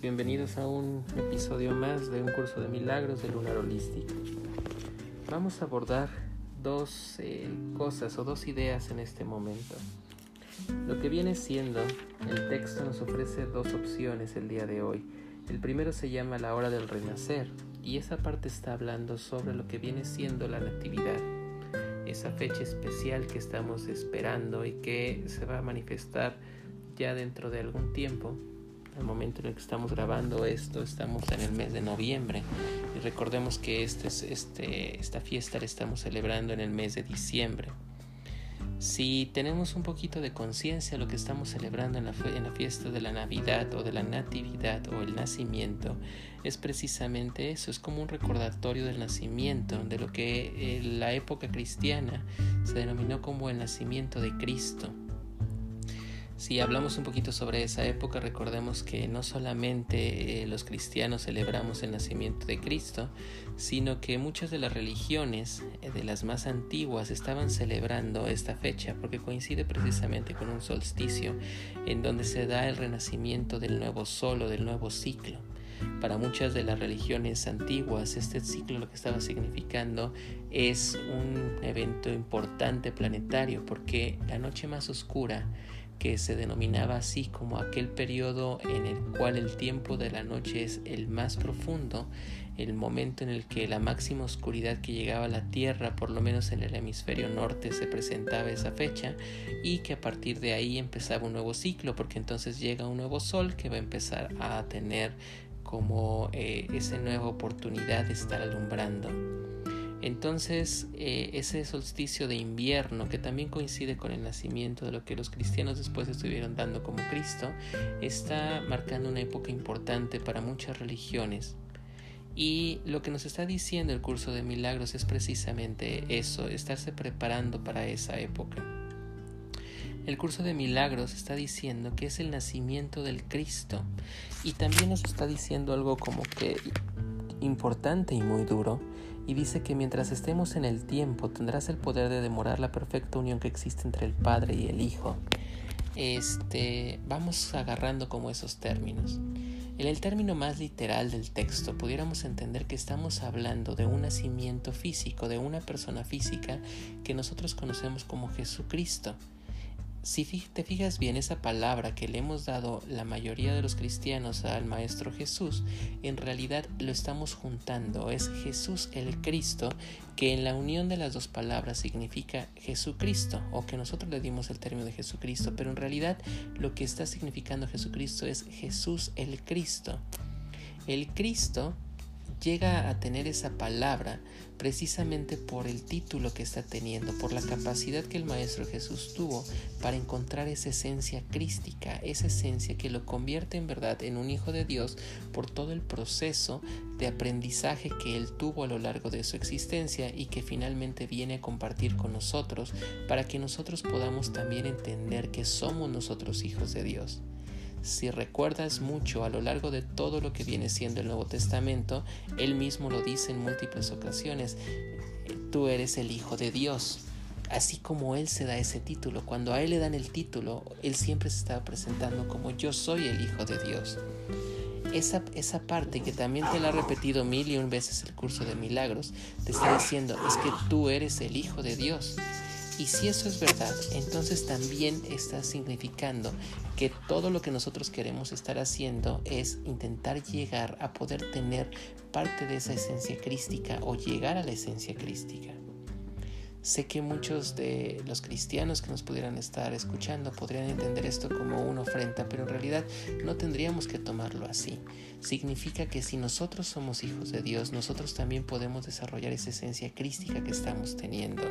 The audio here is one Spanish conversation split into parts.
bienvenidos a un episodio más de un curso de milagros de Lunar Holístico. Vamos a abordar dos eh, cosas o dos ideas en este momento. Lo que viene siendo, el texto nos ofrece dos opciones el día de hoy. El primero se llama la hora del renacer y esa parte está hablando sobre lo que viene siendo la natividad, esa fecha especial que estamos esperando y que se va a manifestar ya dentro de algún tiempo al momento en el que estamos grabando esto, estamos en el mes de noviembre y recordemos que este, este, esta fiesta la estamos celebrando en el mes de diciembre. Si tenemos un poquito de conciencia lo que estamos celebrando en la, en la, fiesta de la Navidad o de la Natividad o el nacimiento, es precisamente eso, es como un recordatorio del nacimiento, de lo que en la época cristiana se denominó como el nacimiento de Cristo. Si hablamos un poquito sobre esa época, recordemos que no solamente eh, los cristianos celebramos el nacimiento de Cristo, sino que muchas de las religiones, eh, de las más antiguas, estaban celebrando esta fecha porque coincide precisamente con un solsticio en donde se da el renacimiento del nuevo sol o del nuevo ciclo. Para muchas de las religiones antiguas, este ciclo lo que estaba significando es un evento importante planetario porque la noche más oscura que se denominaba así como aquel periodo en el cual el tiempo de la noche es el más profundo, el momento en el que la máxima oscuridad que llegaba a la Tierra, por lo menos en el hemisferio norte, se presentaba esa fecha y que a partir de ahí empezaba un nuevo ciclo, porque entonces llega un nuevo sol que va a empezar a tener como eh, esa nueva oportunidad de estar alumbrando. Entonces, eh, ese solsticio de invierno, que también coincide con el nacimiento de lo que los cristianos después estuvieron dando como Cristo, está marcando una época importante para muchas religiones. Y lo que nos está diciendo el curso de milagros es precisamente eso, estarse preparando para esa época. El curso de milagros está diciendo que es el nacimiento del Cristo y también nos está diciendo algo como que importante y muy duro, y dice que mientras estemos en el tiempo tendrás el poder de demorar la perfecta unión que existe entre el Padre y el Hijo. Este, vamos agarrando como esos términos. En el término más literal del texto pudiéramos entender que estamos hablando de un nacimiento físico, de una persona física que nosotros conocemos como Jesucristo. Si te fijas bien, esa palabra que le hemos dado la mayoría de los cristianos al Maestro Jesús, en realidad lo estamos juntando. Es Jesús el Cristo, que en la unión de las dos palabras significa Jesucristo, o que nosotros le dimos el término de Jesucristo, pero en realidad lo que está significando Jesucristo es Jesús el Cristo. El Cristo llega a tener esa palabra precisamente por el título que está teniendo, por la capacidad que el Maestro Jesús tuvo para encontrar esa esencia crística, esa esencia que lo convierte en verdad en un hijo de Dios por todo el proceso de aprendizaje que él tuvo a lo largo de su existencia y que finalmente viene a compartir con nosotros para que nosotros podamos también entender que somos nosotros hijos de Dios. Si recuerdas mucho a lo largo de todo lo que viene siendo el Nuevo Testamento, Él mismo lo dice en múltiples ocasiones, tú eres el Hijo de Dios. Así como Él se da ese título, cuando a Él le dan el título, Él siempre se está presentando como yo soy el Hijo de Dios. Esa, esa, parte que también te la ha repetido mil y un veces el curso de milagros, te está diciendo, es que tú eres el Hijo de Dios. Y si eso es verdad, entonces también está significando que todo lo que nosotros queremos estar haciendo es intentar llegar a poder tener parte de esa esencia crística o llegar a la esencia crística. Sé que muchos de los cristianos que nos pudieran estar escuchando podrían entender esto como una ofrenda, pero en realidad no tendríamos que tomarlo así. Significa que si nosotros somos hijos de Dios, nosotros también podemos desarrollar esa esencia crística que estamos teniendo.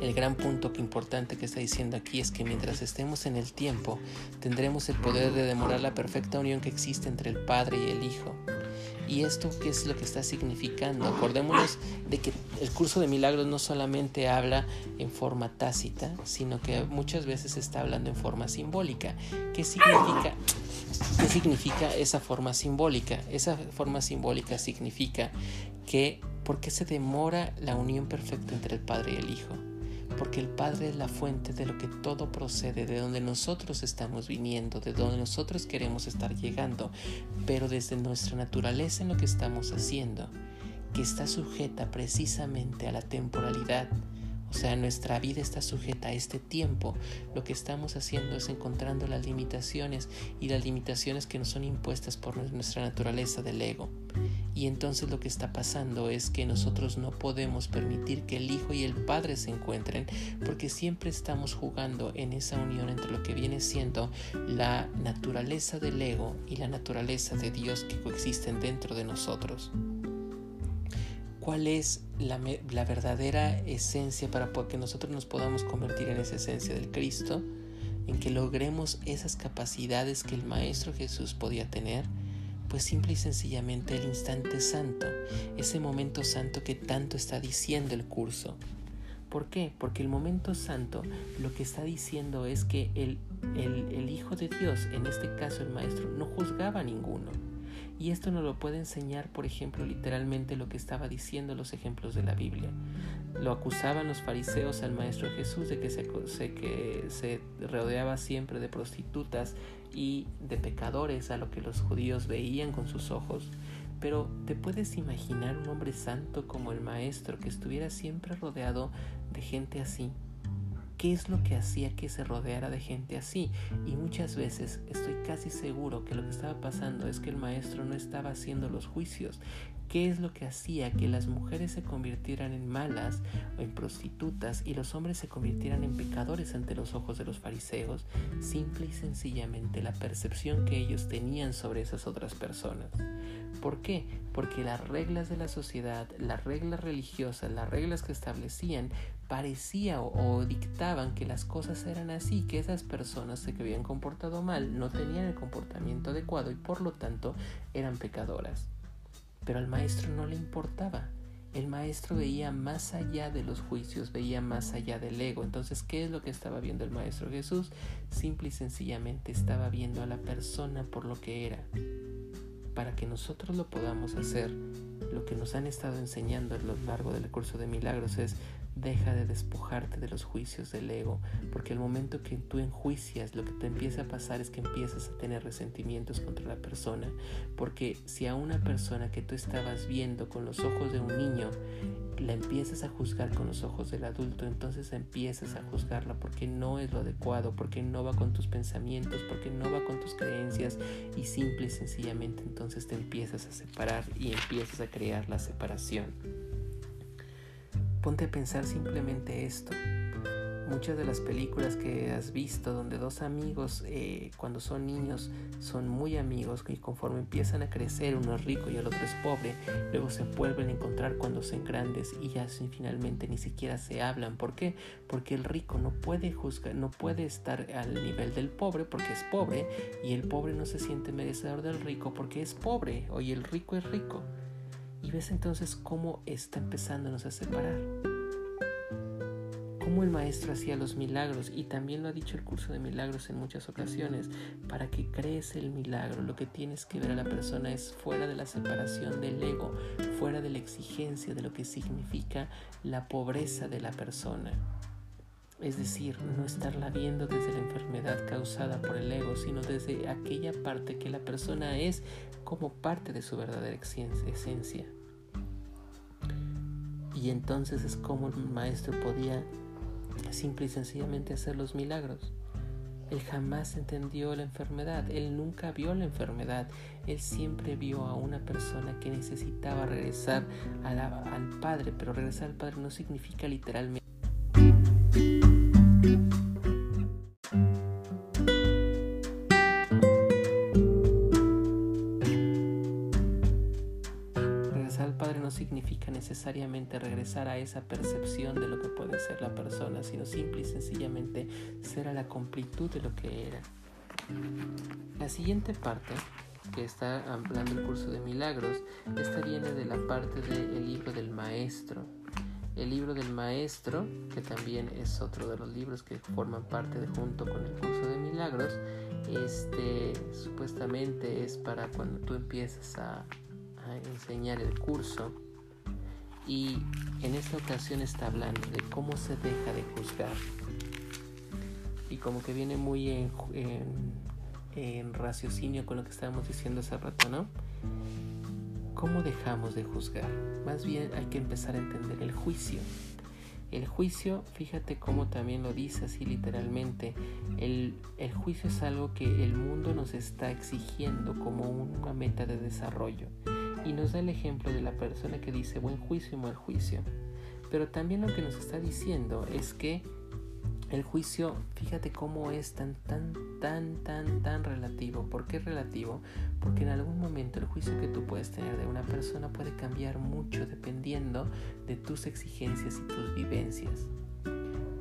El gran punto importante que está diciendo aquí es que mientras estemos en el tiempo, tendremos el poder de demorar la perfecta unión que existe entre el Padre y el Hijo. ¿Y esto qué es lo que está significando? Acordémonos de que el curso de milagros no solamente habla en forma tácita, sino que muchas veces está hablando en forma simbólica. ¿Qué significa? ¿Qué significa esa forma simbólica? Esa forma simbólica significa que ¿por qué se demora la unión perfecta entre el Padre y el Hijo? Porque el Padre es la fuente de lo que todo procede, de donde nosotros estamos viniendo, de donde nosotros queremos estar llegando, pero desde nuestra naturaleza en lo que estamos haciendo, que está sujeta precisamente a la temporalidad, o sea, nuestra vida está sujeta a este tiempo. Lo que estamos haciendo es encontrando las limitaciones y las limitaciones que nos son impuestas por nuestra naturaleza del ego. Y entonces lo que está pasando es que nosotros no podemos permitir que el Hijo y el Padre se encuentren porque siempre estamos jugando en esa unión entre lo que viene siendo la naturaleza del ego y la naturaleza de Dios que coexisten dentro de nosotros. Cuál es la, verdadera esencia para que nosotros nos podamos convertir en esa esencia del Cristo, en que logremos esas capacidades que el Maestro Jesús podía tener, pues simple y sencillamente el instante santo, ese momento santo que tanto está diciendo el curso. ¿Por qué? Porque el momento santo lo que está diciendo es que el, el, Hijo de Dios, en este caso el Maestro, no juzgaba a ninguno y esto nos lo puede enseñar, por ejemplo, literalmente lo que estaba diciendo los ejemplos de la Biblia. Lo acusaban los fariseos al Maestro Jesús de que se, que se rodeaba siempre de prostitutas y de pecadores a lo que los judíos veían con sus ojos. Pero ¿te puedes imaginar un hombre santo como el Maestro que estuviera siempre rodeado de gente así? Qué es lo que hacía que se rodeara de gente así. Y muchas veces estoy casi seguro que lo que estaba pasando es que el maestro no estaba haciendo los juicios. ¿Qué es lo que hacía que las mujeres se convirtieran en malas o en prostitutas y los hombres se convirtieran en pecadores ante los ojos de los fariseos? Simple y sencillamente la percepción que ellos tenían sobre esas otras personas. ¿Por qué? Porque las reglas de la sociedad, las reglas religiosas, las reglas que establecían parecía o, dictaban que las cosas eran así, que esas personas que habían comportado mal no tenían el comportamiento adecuado y por lo tanto eran pecadoras. Pero al maestro no le importaba. El maestro veía más allá de los juicios, veía más allá del ego. Entonces, ¿qué es lo que estaba viendo el maestro Jesús? Simple y sencillamente estaba viendo a la persona por lo que era. Para que nosotros lo podamos hacer, lo que nos han estado enseñando a lo largo del curso de milagros es Deja de despojarte de los juicios del ego, porque el momento que tú enjuicias, lo que te empieza a pasar es que empiezas a tener resentimientos contra la persona, porque si a una persona que tú estabas viendo con los ojos de un niño, la empiezas a juzgar con los ojos del adulto, entonces empiezas a juzgarla porque no es lo adecuado, porque no va con tus pensamientos, porque no va con tus creencias y simple y sencillamente entonces te empiezas a separar y empiezas a crear la separación. Ponte a pensar simplemente esto. Muchas de las películas que has visto donde dos amigos eh, cuando son niños son muy amigos y conforme empiezan a crecer uno es rico y el otro es pobre, luego se vuelven a encontrar cuando son grandes y ya finalmente ni siquiera se hablan. ¿Por qué? Porque el rico no puede juzgar, no puede estar al nivel del pobre porque es pobre y el pobre no se siente merecedor del rico porque es pobre. Oye, el rico es rico. Y ves entonces cómo está empezándonos a separar. Cómo el maestro hacía los milagros, y también lo ha dicho el curso de milagros en muchas ocasiones, para que crees el milagro, lo que tienes que ver a la persona es fuera de la separación del ego, fuera de la exigencia de lo que significa la pobreza de la persona. Es decir, no estarla viendo desde la enfermedad causada por el ego, sino desde aquella parte que la persona es como parte de su verdadera esencia. Y entonces es como el maestro podía simple y sencillamente hacer los milagros. Él jamás entendió la enfermedad, él nunca vio la enfermedad, él siempre vio a una persona que necesitaba regresar al Padre, pero regresar al Padre no significa literalmente necesariamente regresar a esa percepción de lo que puede ser la persona, sino simple y sencillamente ser a la completud de lo que era. La siguiente parte que está hablando el curso de milagros, esta viene de la parte del libro del maestro. El libro del maestro, que también es otro de los libros que forman parte de junto con el curso de milagros, este supuestamente es para cuando tú empiezas a enseñar el curso y en esta ocasión está hablando de cómo se deja de juzgar. Y como que viene muy en, raciocinio con lo que estábamos diciendo hace rato, ¿no? ¿Cómo dejamos de juzgar? Más bien hay que empezar a entender el juicio. El juicio, fíjate cómo también lo dice así literalmente, el, el, juicio es algo que el mundo nos está exigiendo como una meta de desarrollo. Y nos da el ejemplo de la persona que dice buen juicio y mal juicio. Pero también lo que nos está diciendo es que el juicio, fíjate cómo es tan, tan, tan, tan, tan relativo. ¿Por qué relativo? Porque en algún momento el juicio que tú puedes tener de una persona puede cambiar mucho dependiendo de tus exigencias y tus vivencias.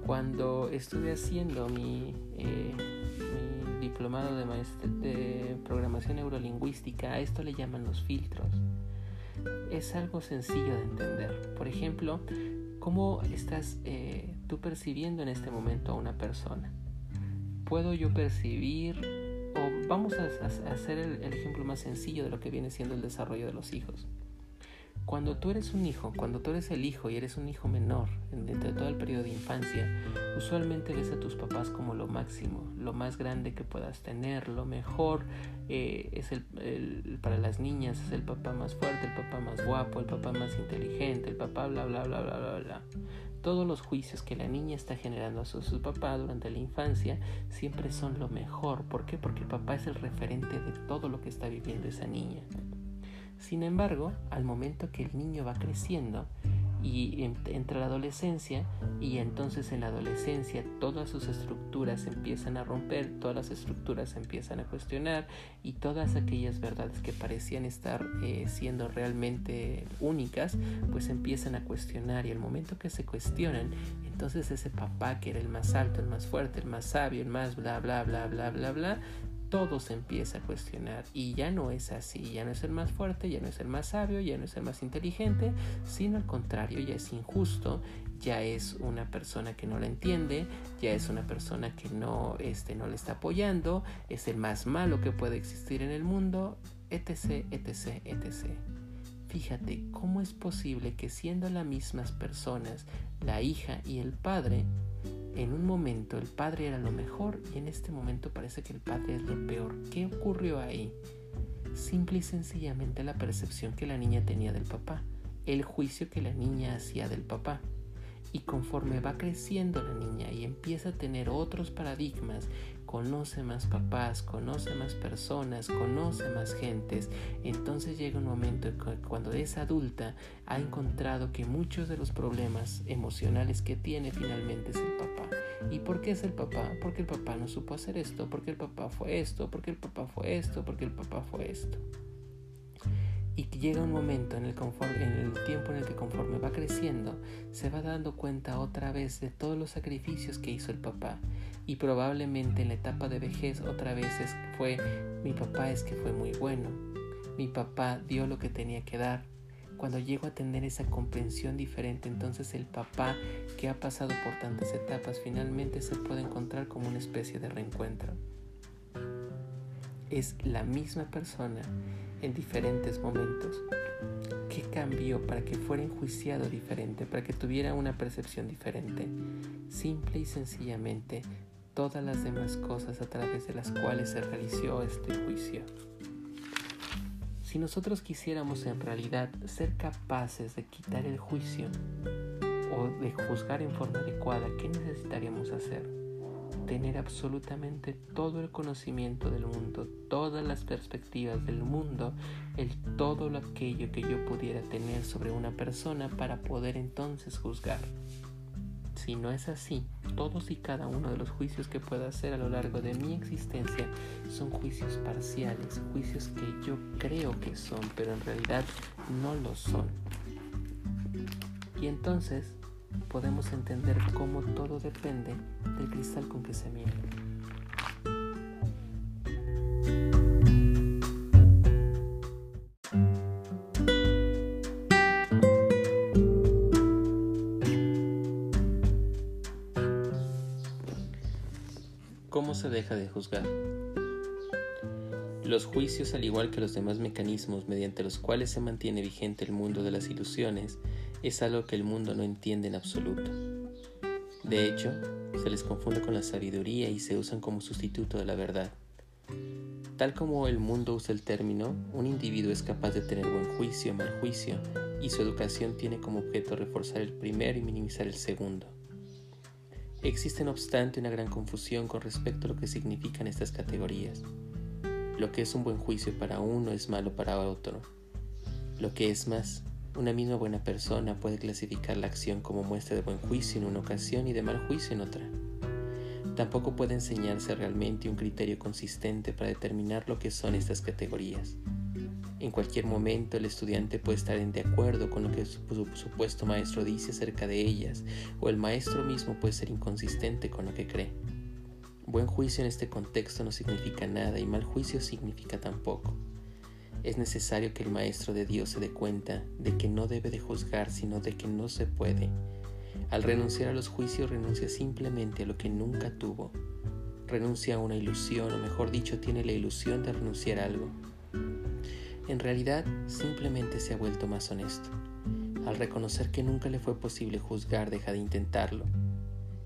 Cuando estuve haciendo mi, eh, mi diplomado de, de programación neurolingüística, a esto le llaman los filtros. Es algo sencillo de entender. Por ejemplo, ¿cómo estás... Eh, tú percibiendo en este momento a una persona? ¿Puedo yo percibir, o vamos a, hacer el, el ejemplo más sencillo de lo que viene siendo el desarrollo de los hijos? Cuando tú eres un hijo, cuando tú eres el hijo y eres un hijo menor dentro de todo el periodo de infancia, usualmente ves a tus papás como lo máximo, lo más grande que puedas tener, lo mejor eh, es el, para las niñas, es el papá más fuerte, el papá más guapo, el papá más inteligente, el papá bla bla bla bla bla bla. Todos los juicios que la niña está generando a su, su, papá durante la infancia siempre son lo mejor. ¿Por qué? Porque el papá es el referente de todo lo que está viviendo esa niña. Sin embargo, al momento que el niño va creciendo y entra la adolescencia y entonces en la adolescencia todas sus estructuras empiezan a romper, todas las estructuras empiezan a cuestionar y todas aquellas verdades que parecían estar eh, siendo realmente únicas pues empiezan a cuestionar y al momento que se cuestionan entonces ese papá que era el más alto, el más fuerte, el más sabio, el más bla bla bla bla bla bla todo se empieza a cuestionar y ya no es así, ya no es el más fuerte, ya no es el más sabio, ya no es el más inteligente, sino al contrario, ya es injusto, ya es una persona que no la entiende, ya es una persona que no, este, no le está apoyando, es el más malo que puede existir en el mundo, etc, etc, etc. Fíjate cómo es posible que siendo las mismas personas, la hija y el padre, en un momento el padre era lo mejor y en este momento parece que el padre es lo peor. ¿Qué ocurrió ahí? Simple y sencillamente la percepción que la niña tenía del papá, el juicio que la niña hacía del papá. Y conforme va creciendo la niña y empieza a tener otros paradigmas conoce más papás, conoce más personas, conoce más gentes. Entonces llega un momento cuando es adulta ha encontrado que muchos de los problemas emocionales que tiene finalmente es el papá. ¿Y por qué es el papá? Porque el papá no supo hacer esto, porque el papá fue esto, porque el papá fue esto, porque el papá fue esto. Y llega un momento en el, en el tiempo en el que conforme va creciendo, se va dando cuenta otra vez de todos los sacrificios que hizo el papá. Y probablemente en la etapa de vejez otra vez fue, mi papá es que fue muy bueno. Mi papá dio lo que tenía que dar. Cuando llego a tener esa comprensión diferente, entonces el papá que ha pasado por tantas etapas finalmente se puede encontrar como una especie de reencuentro. Es la misma persona en diferentes momentos. ¿Qué cambió para que fuera enjuiciado diferente, para que tuviera una percepción diferente? Simple y sencillamente todas las demás cosas a través de las cuales se realizó este juicio. Si nosotros quisiéramos en realidad ser capaces de quitar el juicio o de juzgar en forma adecuada, ¿qué necesitaríamos hacer? tener absolutamente todo el conocimiento del mundo, todas las perspectivas del mundo, el todo lo aquello que yo pudiera tener sobre una persona para poder entonces juzgar. Si no es así, todos y cada uno de los juicios que pueda hacer a lo largo de mi existencia son juicios parciales, juicios que yo creo que son, pero en realidad no lo son. Y entonces podemos entender cómo todo depende del cristal con que se mira. Se deja de juzgar? Los juicios, al igual que los demás mecanismos mediante los cuales se mantiene vigente el mundo de las ilusiones, es algo que el mundo no entiende en absoluto. De hecho, se les confunde con la sabiduría y se usan como sustituto de la verdad. Tal como el mundo usa el término, un individuo es capaz de tener buen juicio mal juicio, y su educación tiene como objeto reforzar el primero y minimizar el segundo. Existe no obstante una gran confusión con respecto a lo que significan estas categorías. Lo que es un buen juicio para uno es malo para otro. Lo que es más, una misma buena persona puede clasificar la acción como muestra de buen juicio en una ocasión y de mal juicio en otra. Tampoco puede enseñarse realmente un criterio consistente para determinar lo que son estas categorías. En cualquier momento el estudiante puede estar en de acuerdo con lo que su supuesto maestro dice acerca de ellas, o el maestro mismo puede ser inconsistente con lo que cree. Buen juicio en este contexto no significa nada y mal juicio significa tampoco. Es necesario que el maestro de Dios se dé cuenta de que no debe de juzgar, sino de que no se puede al renunciar a los juicios renuncia simplemente a lo que nunca tuvo. Renuncia a una ilusión, o mejor dicho, tiene la ilusión de renunciar a algo. En realidad, simplemente se ha vuelto más honesto. Al reconocer que nunca le fue posible juzgar, deja de intentarlo.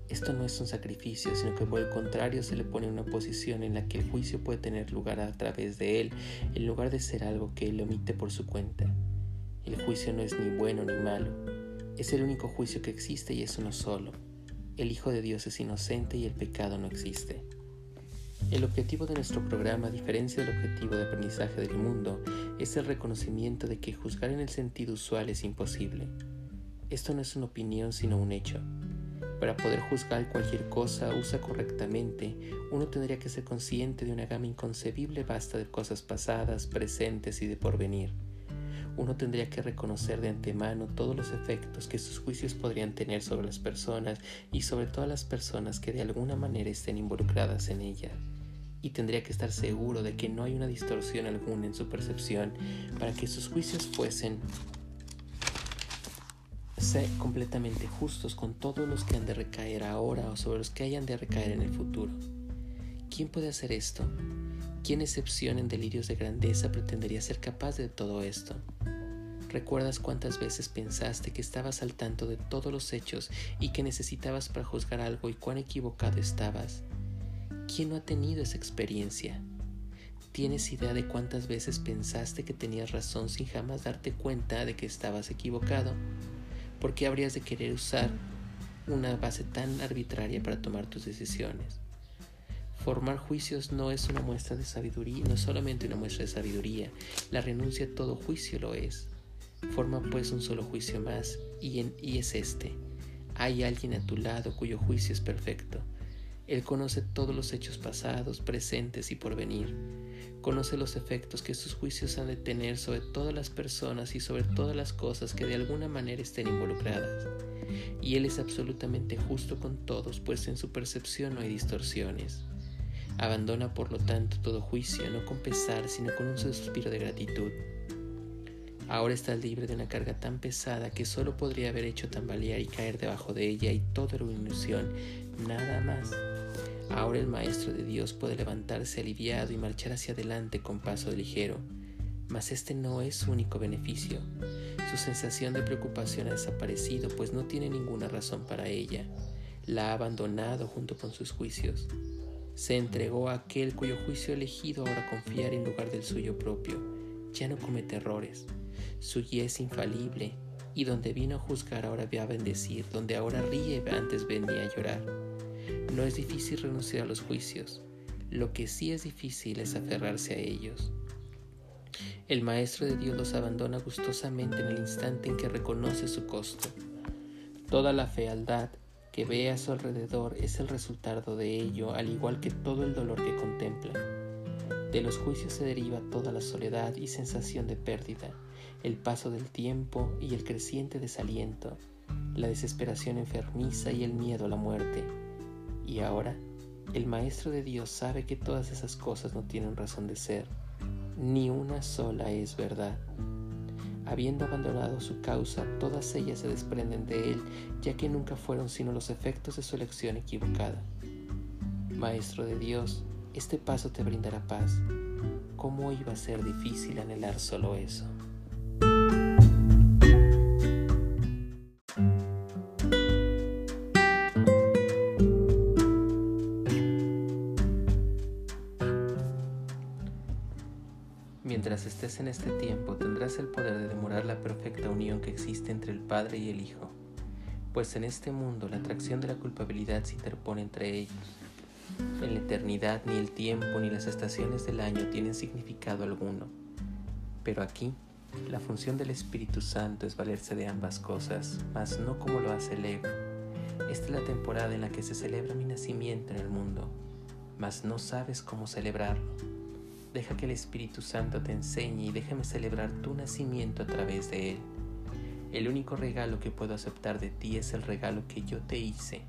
Esto no es un sacrificio, sino que por el contrario se le pone una posición en la que el juicio puede tener lugar a través de él, en lugar de ser algo que él omite por su cuenta. El juicio no es ni bueno ni malo, es el único juicio que existe y es uno solo. El Hijo de Dios es inocente y el pecado no existe. El objetivo de nuestro programa, a diferencia del objetivo de aprendizaje del mundo, es el reconocimiento de que juzgar en el sentido usual es imposible. Esto no es una opinión sino un hecho. Para poder juzgar cualquier cosa usa correctamente, uno tendría que ser consciente de una gama inconcebible vasta de cosas pasadas, presentes y de porvenir uno tendría que reconocer de antemano todos los efectos que sus juicios podrían tener sobre las personas y sobre todas las personas que de alguna manera estén involucradas en ella. Y tendría que estar seguro de que no hay una distorsión alguna en su percepción para que sus juicios fuesen completamente justos con todos los que han de recaer ahora o sobre los que hayan de recaer en el futuro. ¿Quién puede hacer esto? ¿Quién excepción en delirios de grandeza pretendería ser capaz de todo esto? ¿Recuerdas cuántas veces pensaste que estabas al tanto de todos los hechos y que necesitabas para juzgar algo y cuán equivocado estabas? ¿Quién no ha tenido esa experiencia? ¿Tienes idea de cuántas veces pensaste que tenías razón sin jamás darte cuenta de que estabas equivocado? ¿Por qué habrías de querer usar una base tan arbitraria para tomar tus decisiones? Formar juicios no es una muestra de sabiduría, no solamente una muestra de sabiduría, la renuncia a todo juicio lo es. Forma pues un solo juicio más y, y es este. Hay alguien a tu lado cuyo juicio es perfecto. Él conoce todos los hechos pasados, presentes y por venir. Conoce los efectos que sus juicios han de tener sobre todas las personas y sobre todas las cosas que de alguna manera estén involucradas. Y Él es absolutamente justo con todos, pues en su percepción no hay distorsiones. Abandona por lo tanto todo juicio, no con pesar, sino con un suspiro de gratitud. Ahora estás libre de una carga tan pesada que solo podría haber hecho tambalear y caer debajo de ella y todo era una ilusión, nada más. Ahora el Maestro de Dios puede levantarse aliviado y marchar hacia adelante con paso ligero, mas este no es su único beneficio. Su sensación de preocupación ha desaparecido, pues no tiene ninguna razón para ella. La ha abandonado junto con sus juicios se entregó a aquel cuyo juicio elegido ahora confiar en lugar del suyo propio. Ya no comete errores. Su guía es infalible, y donde vino a juzgar ahora ve a bendecir, donde ahora ríe antes venía a llorar. No es difícil renunciar a los juicios, lo que sí es difícil es aferrarse a ellos. El Maestro de Dios los abandona gustosamente en el instante en que reconoce su costo. Toda la fealdad, que ve a su alrededor es el resultado de ello, al igual que todo el dolor que contempla. De los juicios se deriva toda la soledad y sensación de pérdida, el paso del tiempo y el creciente desaliento, la desesperación enfermiza y el miedo a la muerte. Y ahora, el Maestro de Dios sabe que todas esas cosas no tienen razón de ser, ni una sola es verdad. Habiendo abandonado su causa, todas ellas se desprenden de él, ya que nunca fueron sino los efectos de su elección equivocada. Maestro de Dios, este paso te brindará paz. ¿Cómo iba a ser difícil anhelar solo eso? Este tiempo tendrás el poder de demorar la perfecta unión que existe entre el Padre y el Hijo, pues en este mundo la atracción de la culpabilidad se interpone entre ellos. En la eternidad ni el tiempo ni las estaciones del año tienen significado alguno, pero aquí la función del Espíritu Santo es valerse de ambas cosas, mas no como lo hace el ego. Esta es la temporada en la que se celebra mi nacimiento en el mundo, mas no sabes cómo celebrarlo. Deja que el Espíritu Santo te enseñe y déjame celebrar tu nacimiento a través de él. El único regalo que puedo aceptar de ti es el regalo que yo te hice.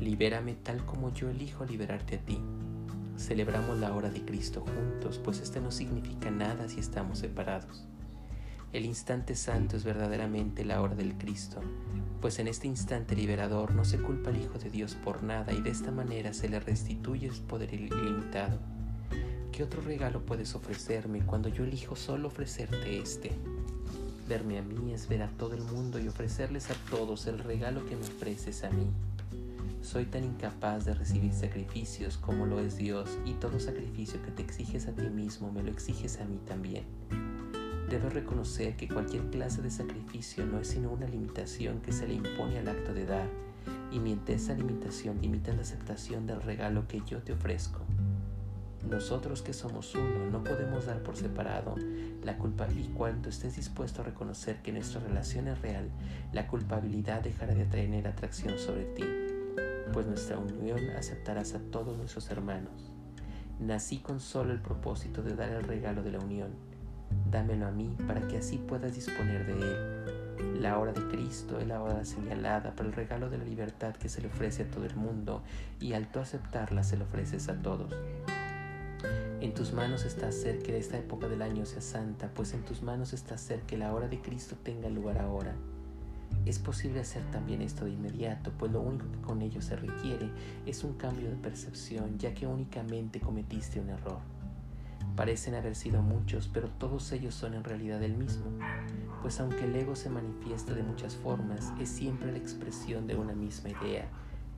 Libérame tal como yo elijo liberarte a ti. Celebramos la hora de Cristo juntos, pues este no significa nada si estamos separados. El instante santo es verdaderamente la hora del Cristo, pues en este instante liberador no se culpa al Hijo de Dios por nada y de esta manera se le restituye el poder ilimitado. ¿Qué otro regalo puedes ofrecerme cuando yo elijo solo ofrecerte este? Verme a mí es ver a todo el mundo y ofrecerles a todos el regalo que me ofreces a mí. Soy tan incapaz de recibir sacrificios como lo es Dios y todo sacrificio que te exiges a ti mismo me lo exiges a mí también. Debes reconocer que cualquier clase de sacrificio no es sino una limitación que se le impone al acto de dar, y mientras esa limitación limita la aceptación del regalo que yo te ofrezco. Nosotros que somos uno no podemos dar por separado la culpa y cuando estés dispuesto a reconocer que nuestra relación es real, la culpabilidad dejará de tener atracción sobre ti, pues nuestra unión aceptarás a todos nuestros hermanos. Nací con solo el propósito de dar el regalo de la unión dámelo a mí para que así puedas disponer de él. La hora de Cristo es la hora señalada para el regalo de la libertad que se le ofrece a todo el mundo y al tú aceptarla se le ofreces a todos. En tus manos está hacer que esta época del año sea santa, pues en tus manos está hacer que la hora de Cristo tenga lugar ahora. Es posible hacer también esto de inmediato, pues lo único que con ello se requiere es un cambio de percepción, ya que únicamente cometiste un error. Parecen haber sido muchos, pero todos ellos son en realidad el mismo, pues aunque el ego se manifiesta de muchas formas, es siempre la expresión de una misma idea.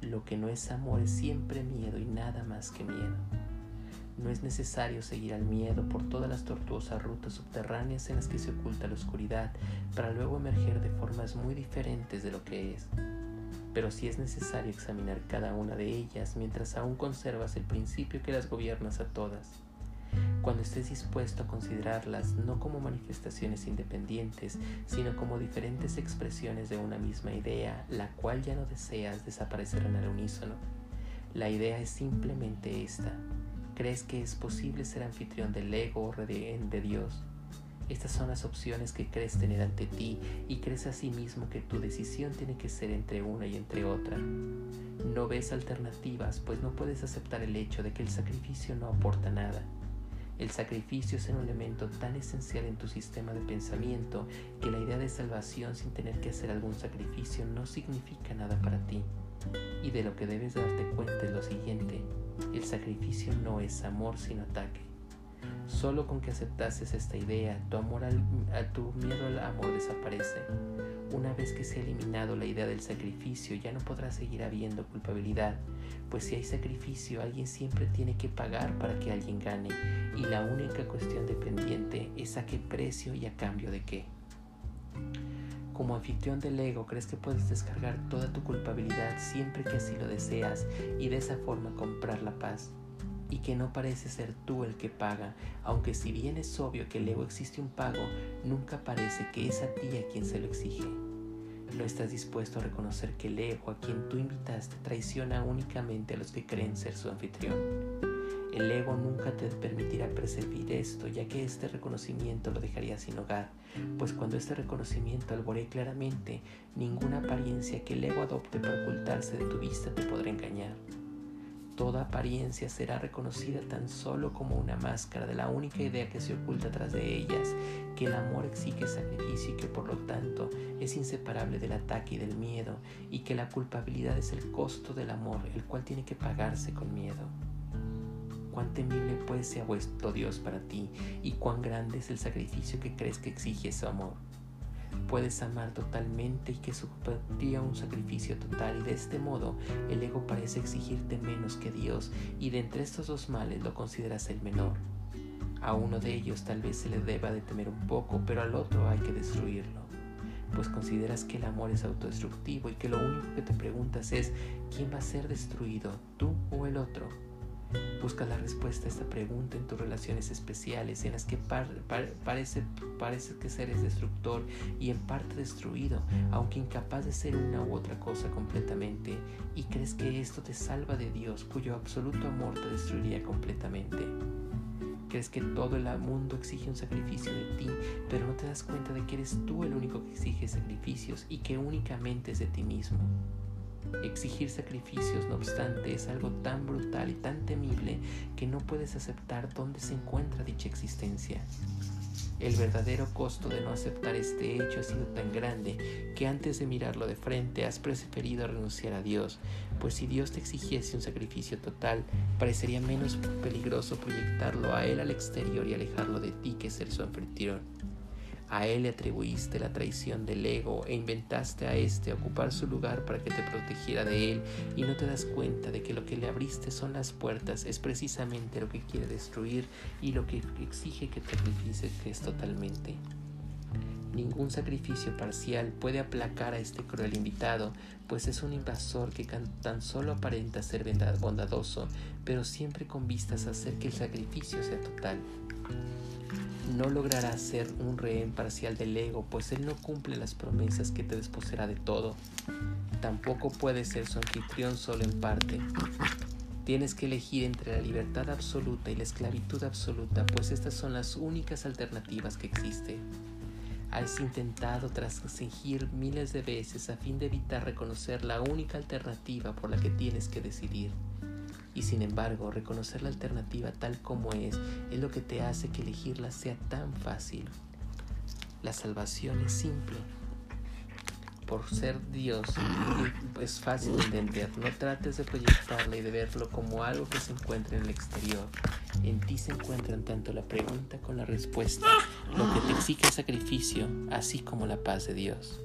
Lo que no es amor es siempre miedo y nada más que miedo. No es necesario seguir al miedo por todas las tortuosas rutas subterráneas en las que se oculta la oscuridad para luego emerger de formas muy diferentes de lo que es. Pero sí es necesario examinar cada una de ellas mientras aún conservas el principio que las gobiernas a todas cuando estés dispuesto a considerarlas no como manifestaciones independientes, sino como diferentes expresiones de una misma idea, la cual ya no deseas desaparecer en el unísono. La idea es simplemente esta. ¿Crees que es posible ser anfitrión del ego o de Dios? Estas son las opciones que crees tener ante ti y crees a sí que tu decisión tiene que ser entre una y entre otra. No ves alternativas, pues no puedes aceptar el hecho de que el sacrificio no aporta nada. El sacrificio es un elemento tan esencial en tu sistema de pensamiento que la idea de salvación sin tener que hacer algún sacrificio no significa nada para ti. Y de lo que debes darte cuenta es lo siguiente, el sacrificio no es amor sino ataque. Solo con que aceptases esta idea, tu, amor a tu miedo al amor desaparece. Una vez que se ha eliminado la idea del sacrificio, ya no podrá seguir habiendo culpabilidad, pues si hay sacrificio, alguien siempre tiene que pagar para que alguien gane, y la única cuestión dependiente es a qué precio y a cambio de qué. Como anfitrión del ego, crees que puedes descargar toda tu culpabilidad siempre que así lo deseas y de esa forma comprar la paz. Y que no parece ser tú el que paga, aunque si bien es obvio que el ego existe un pago, nunca parece que es a ti a quien se lo exige. No estás dispuesto a reconocer que el ego a quien tú invitaste traiciona únicamente a los que creen ser su anfitrión. El ego nunca te permitirá percibir esto, ya que este reconocimiento lo dejaría sin hogar, pues cuando este reconocimiento alboree claramente, ninguna apariencia que el ego adopte para ocultarse de tu vista te podrá engañar. Toda apariencia será reconocida tan solo como una máscara de la única idea que se oculta tras de ellas, que el amor exige sacrificio y que por lo tanto es inseparable del ataque y del miedo, y que la culpabilidad es el costo del amor, el cual tiene que pagarse con miedo. Cuán temible puede ser vuestro Dios para ti, y cuán grande es el sacrificio que crees que exige su amor puedes amar totalmente y que supondría un sacrificio total y de este modo el ego parece exigirte menos que Dios y de entre estos dos males lo consideras el menor. A uno de ellos tal vez se le deba de temer un poco, pero al otro hay que destruirlo. Pues consideras que el amor es autodestructivo y que lo único que te preguntas es ¿quién va a ser destruido, tú o el otro? Busca la respuesta a esta pregunta en tus relaciones especiales en las que parece, parece que seres destructor y en parte destruido, aunque incapaz de ser una u otra cosa completamente, y crees que esto te salva de Dios, cuyo absoluto amor te destruiría completamente. Crees que todo el mundo exige un sacrificio de ti, pero no te das cuenta de que eres tú el único que exige sacrificios y que únicamente es de ti mismo. Exigir sacrificios, no obstante, es algo tan brutal y tan temible que no puedes aceptar dónde se encuentra dicha existencia. El verdadero costo de no aceptar este hecho ha sido tan grande que antes de mirarlo de frente has preferido renunciar a Dios, pues si Dios te exigiese un sacrificio total, parecería menos peligroso proyectarlo a Él al exterior y alejarlo de ti que ser su anfitrión. A él le atribuiste la traición del ego e inventaste a éste ocupar su lugar para que te protegiera de él y no te das cuenta de que lo que le abriste son las puertas, es precisamente lo que quiere destruir y lo que exige que te es totalmente. Ningún sacrificio parcial puede aplacar a este cruel invitado, pues es un invasor que tan solo aparenta ser bondadoso, pero siempre con vistas a hacer que el sacrificio sea total no logrará ser un rehén parcial del ego, pues él no cumple las promesas que te desposeerá de todo. Tampoco puede ser su anfitrión solo en parte. Tienes que elegir entre la libertad absoluta y la esclavitud absoluta, pues estas son las únicas alternativas que existen. Has intentado trascender miles de veces a fin de evitar reconocer la única alternativa por la que tienes que decidir. Y sin embargo, reconocer la alternativa tal como es es lo que te hace que elegirla sea tan fácil. La salvación es simple. Por ser Dios es fácil de entender. No trates de proyectarla y de verlo como algo que se encuentra en el exterior. En ti se encuentran tanto la pregunta con la respuesta, lo que te exige el sacrificio, así como la paz de Dios.